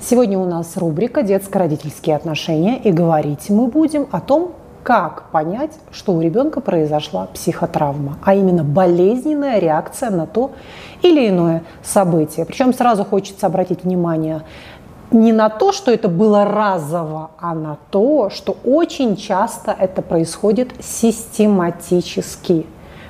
Сегодня у нас рубрика «Детско-родительские отношения» и говорить мы будем о том, как понять, что у ребенка произошла психотравма, а именно болезненная реакция на то или иное событие. Причем сразу хочется обратить внимание не на то, что это было разово, а на то, что очень часто это происходит систематически.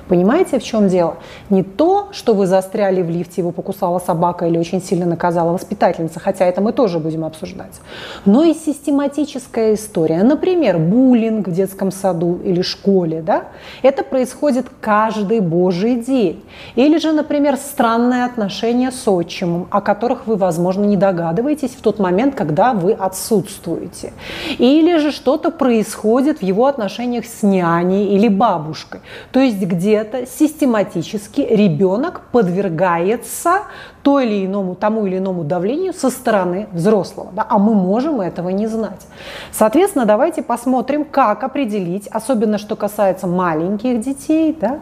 Понимаете, в чем дело? Не то, что вы застряли в лифте, его покусала собака или очень сильно наказала воспитательница, хотя это мы тоже будем обсуждать, но и систематическая история. Например, буллинг в детском саду или школе. Да? Это происходит каждый божий день. Или же, например, странные отношения с отчимом, о которых вы, возможно, не догадываетесь в тот момент, когда вы отсутствуете. Или же что-то происходит в его отношениях с няней или бабушкой. То есть где где-то систематически ребенок подвергается то или иному, тому или иному давлению со стороны взрослого. Да? А мы можем этого не знать. Соответственно, давайте посмотрим, как определить, особенно что касается маленьких детей, да,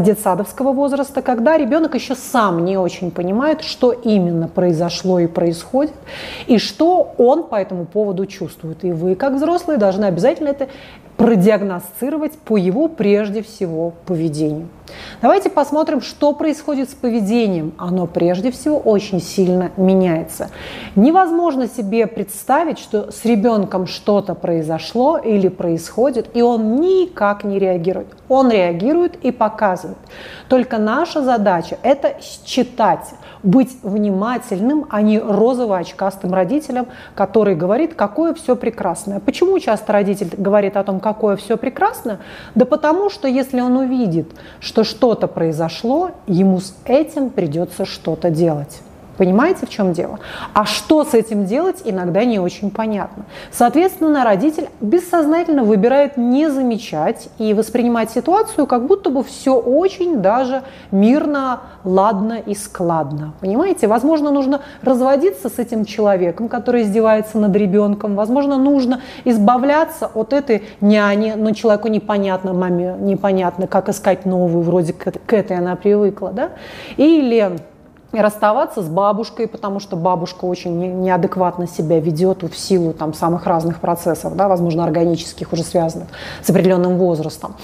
детсадовского возраста, когда ребенок еще сам не очень понимает, что именно произошло и происходит, и что он по этому поводу чувствует. И вы, как взрослые, должны обязательно это продиагностировать по его прежде всего поведению. Давайте посмотрим, что происходит с поведением. Оно прежде всего очень сильно меняется. Невозможно себе представить, что с ребенком что-то произошло или происходит, и он никак не реагирует. Он реагирует и показывает. Только наша задача – это считать, быть внимательным, а не розово-очкастым родителем, который говорит, какое все прекрасное. Почему часто родитель говорит о том, какое все прекрасно? Да потому что если он увидит, что что-то произошло, ему с этим придется что-то делать. Понимаете, в чем дело? А что с этим делать, иногда не очень понятно. Соответственно, родитель бессознательно выбирает не замечать и воспринимать ситуацию, как будто бы все очень даже мирно, ладно и складно. Понимаете? Возможно, нужно разводиться с этим человеком, который издевается над ребенком. Возможно, нужно избавляться от этой няни, но человеку непонятно, маме непонятно, как искать новую, вроде к этой она привыкла. Да? Или расставаться с бабушкой, потому что бабушка очень неадекватно себя ведет в силу там, самых разных процессов, да, возможно, органических, уже связанных с определенным возрастом.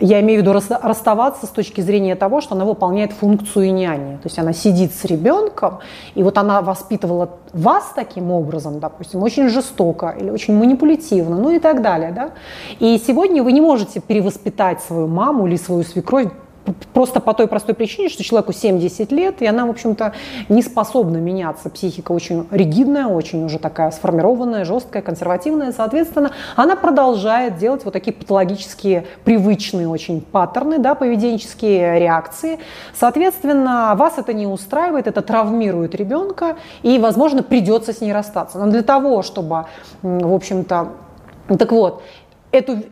Я имею в виду расставаться с точки зрения того, что она выполняет функцию няни. То есть она сидит с ребенком, и вот она воспитывала вас таким образом, допустим, очень жестоко или очень манипулятивно, ну и так далее. Да? И сегодня вы не можете перевоспитать свою маму или свою свекровь Просто по той простой причине, что человеку 70 лет, и она, в общем-то, не способна меняться. Психика очень ригидная, очень уже такая сформированная, жесткая, консервативная. Соответственно, она продолжает делать вот такие патологические, привычные очень паттерны, да, поведенческие реакции. Соответственно, вас это не устраивает, это травмирует ребенка, и, возможно, придется с ней расстаться. Но для того, чтобы, в общем-то, так вот, эту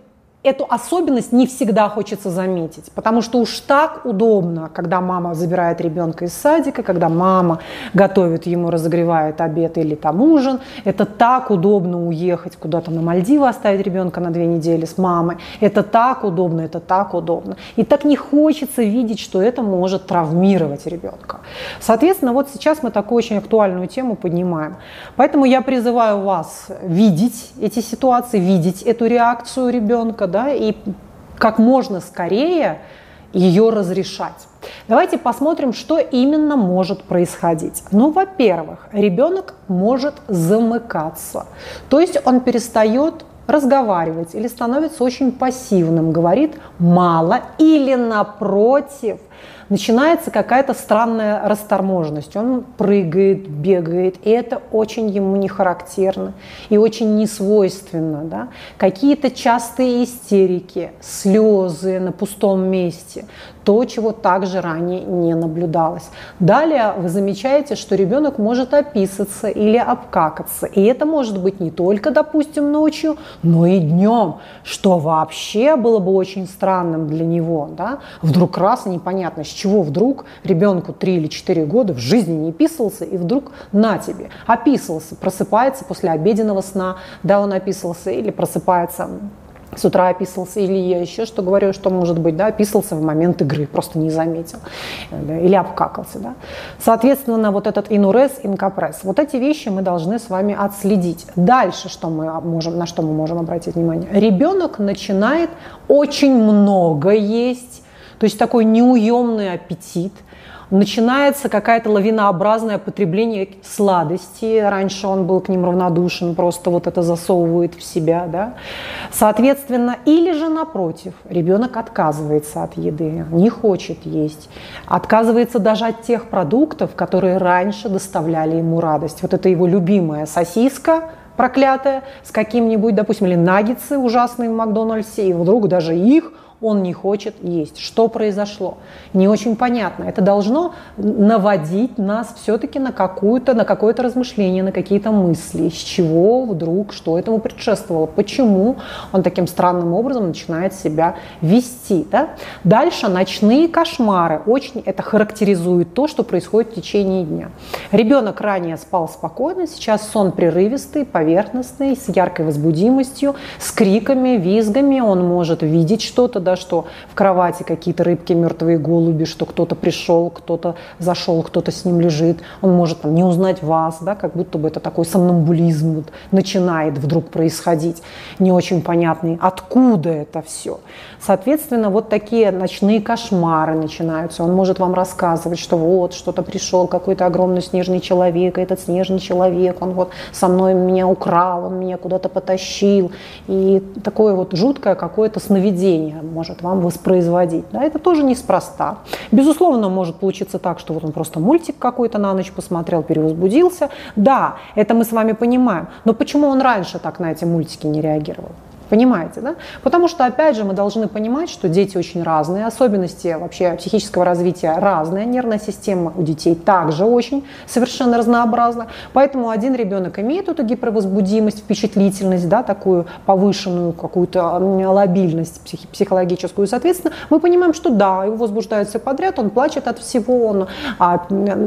эту особенность не всегда хочется заметить, потому что уж так удобно, когда мама забирает ребенка из садика, когда мама готовит ему, разогревает обед или там ужин. Это так удобно уехать куда-то на Мальдивы, оставить ребенка на две недели с мамой. Это так удобно, это так удобно. И так не хочется видеть, что это может травмировать ребенка. Соответственно, вот сейчас мы такую очень актуальную тему поднимаем. Поэтому я призываю вас видеть эти ситуации, видеть эту реакцию ребенка, да, и как можно скорее ее разрешать. Давайте посмотрим, что именно может происходить. Ну, во-первых, ребенок может замыкаться, то есть он перестает разговаривать или становится очень пассивным, говорит мало или напротив – начинается какая-то странная расторможенность. Он прыгает, бегает, и это очень ему не характерно и очень не свойственно. Да? Какие-то частые истерики, слезы на пустом месте, то, чего также ранее не наблюдалось. Далее вы замечаете, что ребенок может описаться или обкакаться. И это может быть не только, допустим, ночью, но и днем, что вообще было бы очень странным для него. Да? Вдруг раз непонятно, с чего вдруг ребенку 3 или 4 года в жизни не писался, и вдруг на тебе. Описывался, просыпается после обеденного сна, да, он описывался, или просыпается с утра описывался, или я еще что говорю, что может быть, да, описывался в момент игры, просто не заметил, да, или обкакался, да. Соответственно, вот этот инурез, инкапресс, вот эти вещи мы должны с вами отследить. Дальше, что мы можем, на что мы можем обратить внимание? Ребенок начинает очень много есть, то есть такой неуемный аппетит – начинается какая-то лавинообразное потребление сладостей. Раньше он был к ним равнодушен, просто вот это засовывает в себя. Да? Соответственно, или же напротив, ребенок отказывается от еды, не хочет есть, отказывается даже от тех продуктов, которые раньше доставляли ему радость. Вот это его любимая сосиска, проклятая, с каким-нибудь, допустим, или наггетсы ужасные в Макдональдсе, и вдруг даже их он не хочет есть. Что произошло? Не очень понятно. Это должно наводить нас все-таки на, какую-то, на какое-то размышление, на какие-то мысли. С чего вдруг, что этому предшествовало, почему он таким странным образом начинает себя вести. Да? Дальше ночные кошмары. Очень это характеризует то, что происходит в течение дня. Ребенок ранее спал спокойно, сейчас сон прерывистый, поверхностный, с яркой возбудимостью, с криками, визгами. Он может видеть что-то, да, что в кровати какие-то рыбки, мертвые голуби, что кто-то пришел, кто-то зашел, кто-то с ним лежит. Он может там, не узнать вас, да, как будто бы это такой сомнамбулизм вот, начинает вдруг происходить, не очень понятный, откуда это все. Соответственно, вот такие ночные кошмары начинаются. Он может вам рассказывать, что вот что-то пришел, какой-то огромный снежный человек, этот снежный человек, он вот со мной меня украл, он меня куда-то потащил. И такое вот жуткое какое-то сновидение может вам воспроизводить. Да, это тоже неспроста. Безусловно, может получиться так, что вот он просто мультик какой-то на ночь посмотрел, перевозбудился. Да, это мы с вами понимаем. Но почему он раньше так на эти мультики не реагировал? Понимаете, да? Потому что, опять же, мы должны понимать, что дети очень разные, особенности вообще психического развития разные, нервная система у детей также очень совершенно разнообразна. Поэтому один ребенок имеет эту гипервозбудимость, впечатлительность, да, такую повышенную какую-то лобильность психи- психологическую. Соответственно, мы понимаем, что да, его возбуждает все подряд, он плачет от всего, он а,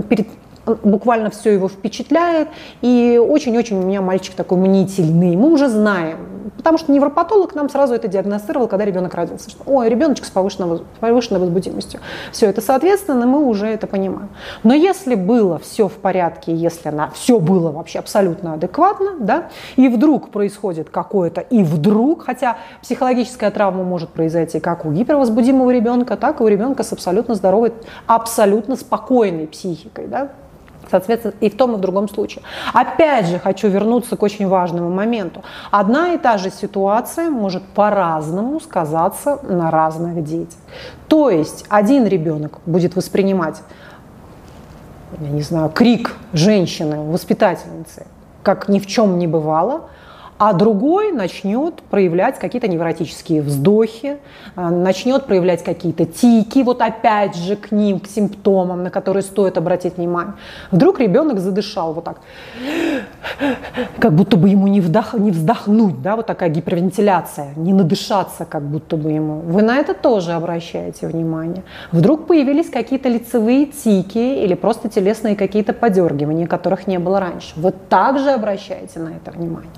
перед буквально все его впечатляет. И очень-очень у меня мальчик такой мнительный. Мы уже знаем, потому что невропатолог нам сразу это диагностировал, когда ребенок родился, что ой, ребеночек с повышенной, повышенной возбудимостью. Все это соответственно, мы уже это понимаем. Но если было все в порядке, если она все было вообще абсолютно адекватно, да, и вдруг происходит какое-то, и вдруг, хотя психологическая травма может произойти как у гипервозбудимого ребенка, так и у ребенка с абсолютно здоровой, абсолютно спокойной психикой, да, Соответственно, и в том, и в другом случае. Опять же, хочу вернуться к очень важному моменту. Одна и та же ситуация может по-разному сказаться на разных детях. То есть один ребенок будет воспринимать, я не знаю, крик женщины, воспитательницы, как ни в чем не бывало, а другой начнет проявлять какие-то невротические вздохи, а, начнет проявлять какие-то тики, вот опять же к ним, к симптомам, на которые стоит обратить внимание. Вдруг ребенок задышал вот так, как будто бы ему не, вдох, не вздохнуть, да, вот такая гипервентиляция, не надышаться, как будто бы ему. Вы на это тоже обращаете внимание. Вдруг появились какие-то лицевые тики или просто телесные какие-то подергивания, которых не было раньше. Вы также обращаете на это внимание.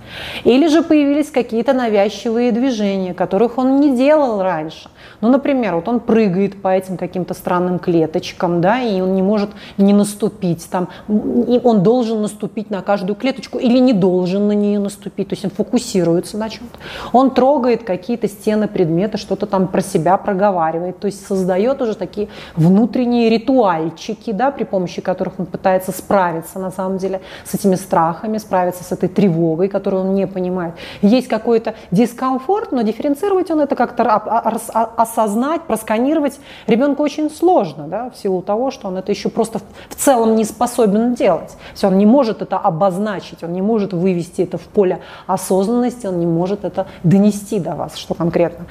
Или же появились какие-то навязчивые движения, которых он не делал раньше. Ну, например, вот он прыгает по этим каким-то странным клеточкам, да, и он не может не наступить там, и он должен наступить на каждую клеточку или не должен на нее наступить, то есть он фокусируется на чем-то. Он трогает какие-то стены предмета, что-то там про себя проговаривает, то есть создает уже такие внутренние ритуальчики, да, при помощи которых он пытается справиться на самом деле с этими страхами, справиться с этой тревогой, которую он не понимает. Есть какой-то дискомфорт, но дифференцировать он это как-то осознать, просканировать ребенку очень сложно, да, в силу того, что он это еще просто в целом не способен делать. Все, он не может это обозначить, он не может вывести это в поле осознанности, он не может это донести до вас, что конкретно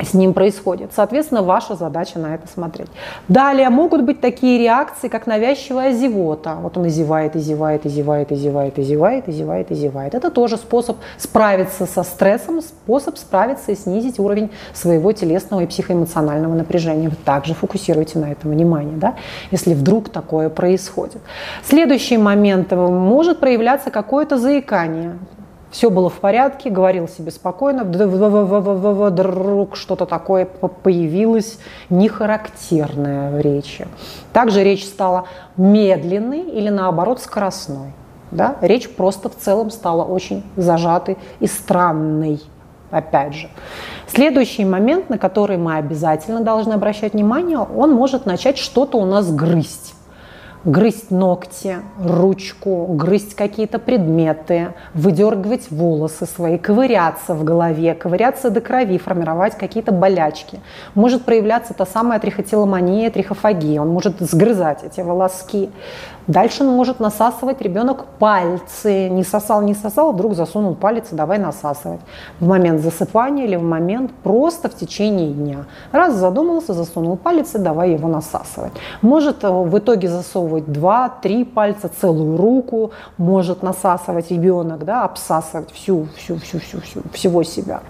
с ним происходит. Соответственно, ваша задача на это смотреть. Далее могут быть такие реакции, как навязчивая зевота. Вот он и зевает, и зевает, и зевает, и зевает, и зевает, и зевает, и зевает. Это тоже способ справиться со стрессом, способ справиться и снизить уровень своего телесного и психоэмоционального напряжения. Вы также фокусируете на этом внимание, да, если вдруг такое происходит. Следующий момент. Может проявляться какое-то заикание все было в порядке, говорил себе спокойно, вдруг что-то такое появилось нехарактерное в речи. Также речь стала медленной или наоборот скоростной. Да? Речь просто в целом стала очень зажатой и странной. Опять же. Следующий момент, на который мы обязательно должны обращать внимание, он может начать что-то у нас грызть грызть ногти, ручку, грызть какие-то предметы, выдергивать волосы свои, ковыряться в голове, ковыряться до крови, формировать какие-то болячки. Может проявляться та самая трихотиломания, трихофагия. Он может сгрызать эти волоски. Дальше он может насасывать ребенок пальцы. Не сосал, не сосал, вдруг засунул палец и давай насасывать. В момент засыпания или в момент просто в течение дня. Раз задумался, засунул палец и давай его насасывать. Может э, в итоге засовывать два, три пальца, целую руку. Может насасывать ребенок, да, обсасывать всю, всю, всю, всю, всю, всего себя.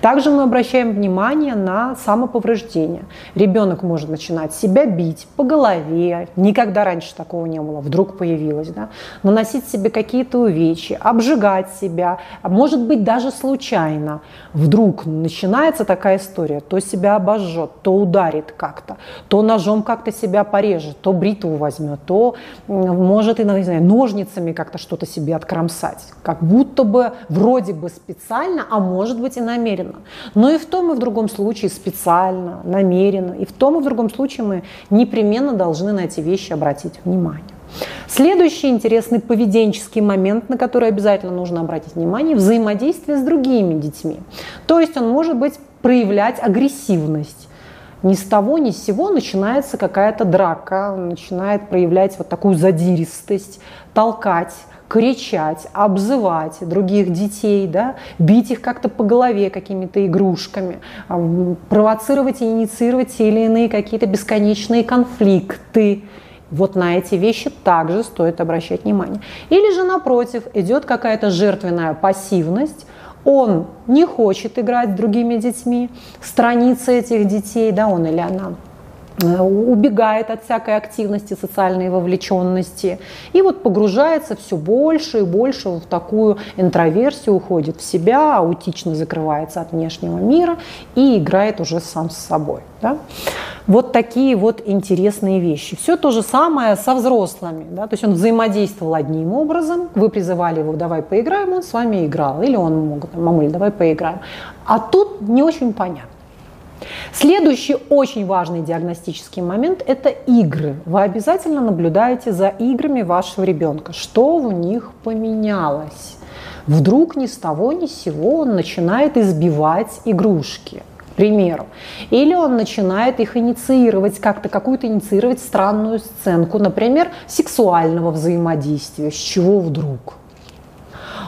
Также мы обращаем внимание на самоповреждение. Ребенок может начинать себя бить по голове. Никогда раньше такого не было вдруг появилась, да, наносить себе какие-то увечья, обжигать себя, может быть даже случайно. Вдруг начинается такая история, то себя обожжет, то ударит как-то, то ножом как-то себя порежет, то бритву возьмет, то может и, не знаю, ножницами как-то что-то себе откромсать. Как будто бы вроде бы специально, а может быть и намеренно. Но и в том и в другом случае специально, намеренно. И в том и в другом случае мы непременно должны на эти вещи обратить внимание. Следующий интересный поведенческий момент, на который обязательно нужно обратить внимание, взаимодействие с другими детьми. То есть он может быть проявлять агрессивность. Ни с того, ни с сего начинается какая-то драка, начинает проявлять вот такую задиристость, толкать, кричать, обзывать других детей, да, бить их как-то по голове какими-то игрушками, провоцировать и инициировать те или иные какие-то бесконечные конфликты. Вот на эти вещи также стоит обращать внимание. Или же, напротив, идет какая-то жертвенная пассивность, он не хочет играть с другими детьми, страницы этих детей, да, он или она убегает от всякой активности, социальной вовлеченности, и вот погружается все больше и больше в такую интроверсию, уходит в себя, аутично закрывается от внешнего мира и играет уже сам с собой. Да? Вот такие вот интересные вещи. Все то же самое со взрослыми. Да? То есть он взаимодействовал одним образом, вы призывали его, давай поиграем, он с вами играл. Или он мог, мамуль, давай поиграем. А тут не очень понятно. Следующий очень важный диагностический момент – это игры. Вы обязательно наблюдаете за играми вашего ребенка. Что у них поменялось? Вдруг ни с того ни с сего он начинает избивать игрушки к примеру. Или он начинает их инициировать, как-то какую-то инициировать странную сценку, например, сексуального взаимодействия. С чего вдруг?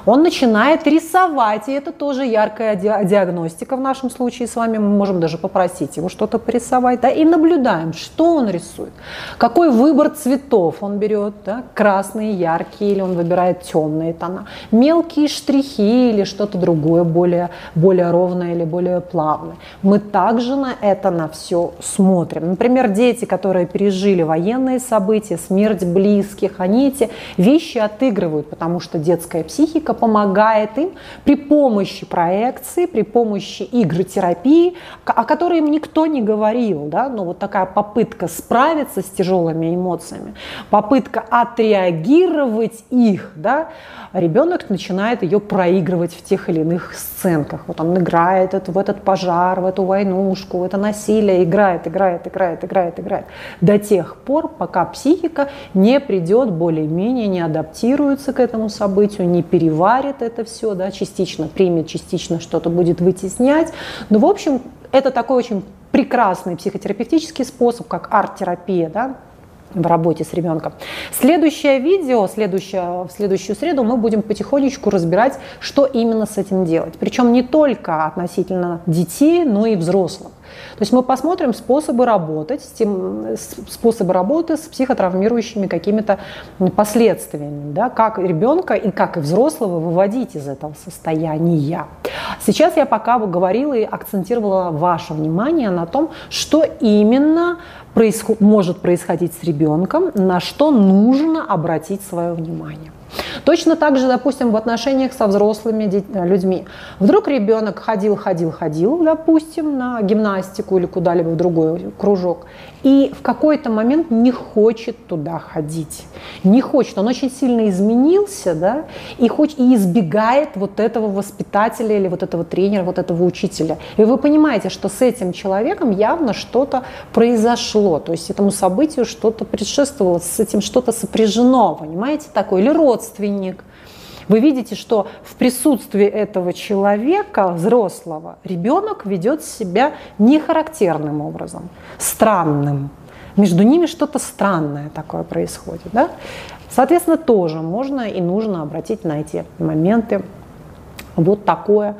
Он начинает рисовать, и это тоже яркая диагностика в нашем случае с вами. Мы можем даже попросить его что-то порисовать, да, и наблюдаем, что он рисует, какой выбор цветов он берет, да, красные, яркие, или он выбирает темные тона, мелкие штрихи или что-то другое, более, более ровное или более плавное. Мы также на это на все смотрим. Например, дети, которые пережили военные события, смерть близких, они эти вещи отыгрывают, потому что детская психика музыка помогает им при помощи проекции, при помощи игротерапии, о которой им никто не говорил, да, но вот такая попытка справиться с тяжелыми эмоциями, попытка отреагировать их, да, ребенок начинает ее проигрывать в тех или иных сценках. Вот он играет в этот пожар, в эту войнушку, в это насилие, играет, играет, играет, играет, играет, до тех пор, пока психика не придет более-менее, не адаптируется к этому событию, не переводит переварит это все, да, частично примет, частично что-то будет вытеснять. Но, в общем, это такой очень прекрасный психотерапевтический способ, как арт-терапия, да, в работе с ребенком. Следующее видео, следующее, в следующую среду мы будем потихонечку разбирать, что именно с этим делать. Причем не только относительно детей, но и взрослых. То есть мы посмотрим способы работать, способы работы с психотравмирующими какими-то последствиями, да, как ребенка и как и взрослого выводить из этого состояния. Сейчас я пока говорила и акцентировала ваше внимание на том, что именно происход- может происходить с ребенком, на что нужно обратить свое внимание. Точно так же, допустим, в отношениях со взрослыми людьми. Вдруг ребенок ходил, ходил, ходил, допустим, на гимнастику или куда-либо в другой кружок, и в какой-то момент не хочет туда ходить. Не хочет. Он очень сильно изменился, да, и, хочет, и избегает вот этого воспитателя или вот этого тренера, вот этого учителя. И вы понимаете, что с этим человеком явно что-то произошло, то есть этому событию что-то предшествовало, с этим что-то сопряжено, понимаете, такое, или родственник. Вы видите, что в присутствии этого человека, взрослого, ребенок ведет себя нехарактерным образом, странным. Между ними что-то странное такое происходит. Да? Соответственно, тоже можно и нужно обратить на эти моменты вот такое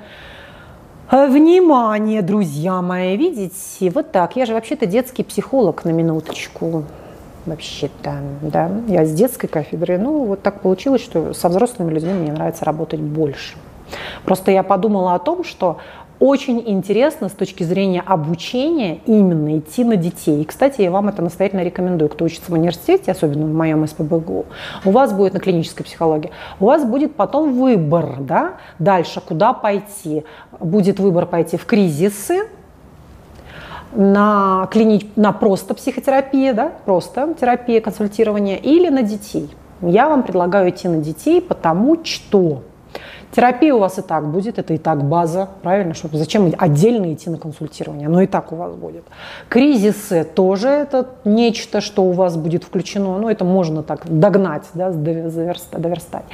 внимание, друзья мои. Видите, вот так. Я же вообще-то детский психолог на минуточку вообще-то, да, я с детской кафедры, ну, вот так получилось, что со взрослыми людьми мне нравится работать больше. Просто я подумала о том, что очень интересно с точки зрения обучения именно идти на детей. И, кстати, я вам это настоятельно рекомендую, кто учится в университете, особенно в моем СПБГУ, у вас будет на клинической психологии, у вас будет потом выбор, да, дальше, куда пойти. Будет выбор пойти в кризисы, на, клини... на просто психотерапия, да, просто терапия, консультирование, или на детей. Я вам предлагаю идти на детей, потому что Терапия у вас и так будет, это и так база, правильно? Чтобы зачем отдельно идти на консультирование? Оно и так у вас будет. Кризисы тоже это нечто, что у вас будет включено, ну это можно так догнать, да, доверстать.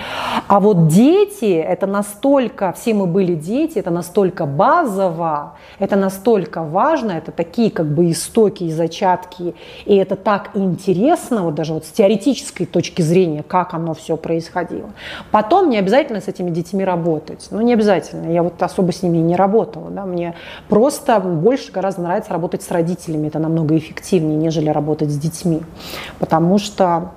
А вот дети, это настолько, все мы были дети, это настолько базово, это настолько важно, это такие как бы истоки и зачатки, и это так интересно, вот даже вот с теоретической точки зрения, как оно все происходило. Потом не обязательно с этими детьми работать. Ну, не обязательно. Я вот особо с ними не работала. Да? Мне просто больше гораздо нравится работать с родителями. Это намного эффективнее, нежели работать с детьми. Потому что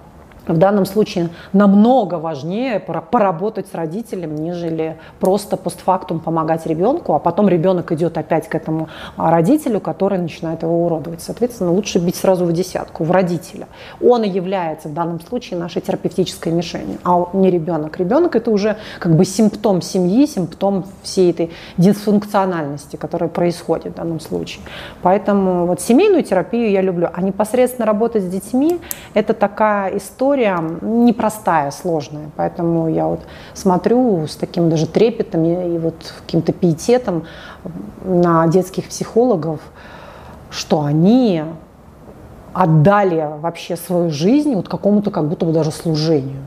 в данном случае намного важнее поработать с родителем, нежели просто постфактум помогать ребенку, а потом ребенок идет опять к этому родителю, который начинает его уродовать. Соответственно, лучше бить сразу в десятку, в родителя. Он и является в данном случае нашей терапевтической мишенью, а не ребенок. Ребенок это уже как бы симптом семьи, симптом всей этой дисфункциональности, которая происходит в данном случае. Поэтому вот семейную терапию я люблю, а непосредственно работать с детьми – это такая история, история непростая, сложная. Поэтому я вот смотрю с таким даже трепетом и вот каким-то пиететом на детских психологов, что они отдали вообще свою жизнь вот какому-то как будто бы даже служению,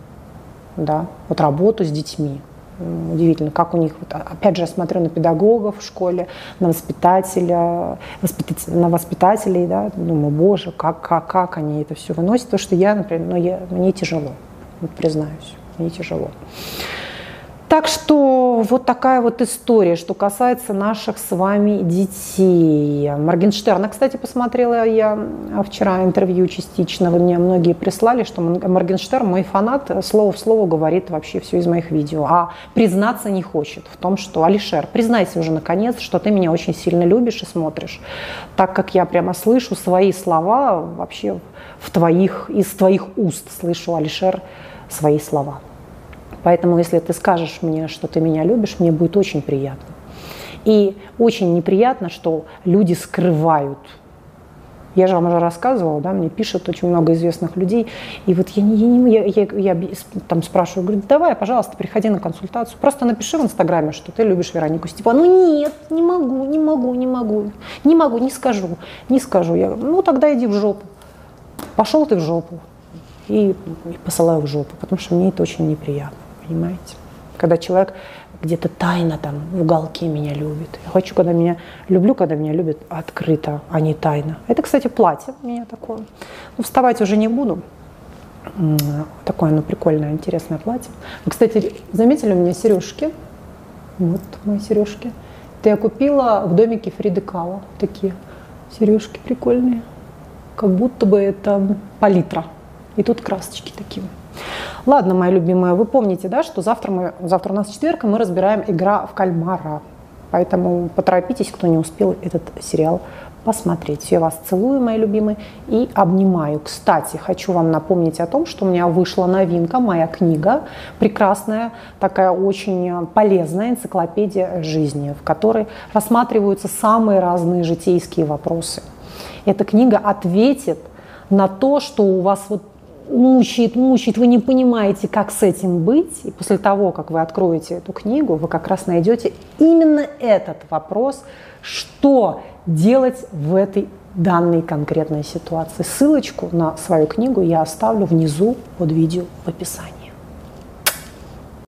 да, вот работу с детьми удивительно, как у них, вот, опять же, я смотрю на педагогов в школе, на воспитателя, воспитатель, на воспитателей, да, думаю, боже, как, как, как они это все выносят, то, что я, например, ну, мне тяжело, вот, признаюсь, мне тяжело. Так что вот такая вот история, что касается наших с вами детей. Моргенштерна, кстати, посмотрела я вчера интервью частично, вы мне многие прислали, что Моргенштерн, мой фанат, слово в слово говорит вообще все из моих видео, а признаться не хочет в том, что Алишер, признайся уже наконец, что ты меня очень сильно любишь и смотришь, так как я прямо слышу свои слова вообще в твоих, из твоих уст слышу, Алишер, свои слова. Поэтому, если ты скажешь мне, что ты меня любишь, мне будет очень приятно. И очень неприятно, что люди скрывают. Я же вам уже рассказывала, да, мне пишут очень много известных людей, и вот я, я, я, я, я там спрашиваю, говорю, давай, пожалуйста, приходи на консультацию, просто напиши в Инстаграме, что ты любишь Веронику Степанову. Ну нет, не могу, не могу, не могу, не могу, не скажу, не скажу. Я говорю, ну тогда иди в жопу. Пошел ты в жопу. И, и посылаю в жопу, потому что мне это очень неприятно понимаете? Когда человек где-то тайно там в уголке меня любит. Я хочу, когда меня люблю, когда меня любят открыто, а не тайно. Это, кстати, платье у меня такое. Ну, вставать уже не буду. Такое оно прикольное, интересное платье. Вы, кстати, заметили у меня сережки? Вот мои сережки. Это я купила в домике Фриды Кала. Такие сережки прикольные. Как будто бы это палитра. И тут красочки такие. Ладно, мои любимые, вы помните, да, что завтра, мы, завтра у нас четверг, и мы разбираем «Игра в кальмара». Поэтому поторопитесь, кто не успел этот сериал посмотреть. Я вас целую, мои любимые, и обнимаю. Кстати, хочу вам напомнить о том, что у меня вышла новинка, моя книга, прекрасная, такая очень полезная энциклопедия жизни, в которой рассматриваются самые разные житейские вопросы. Эта книга ответит на то, что у вас вот мучает, мучает, вы не понимаете, как с этим быть. И после того, как вы откроете эту книгу, вы как раз найдете именно этот вопрос, что делать в этой данной конкретной ситуации. Ссылочку на свою книгу я оставлю внизу под видео в описании.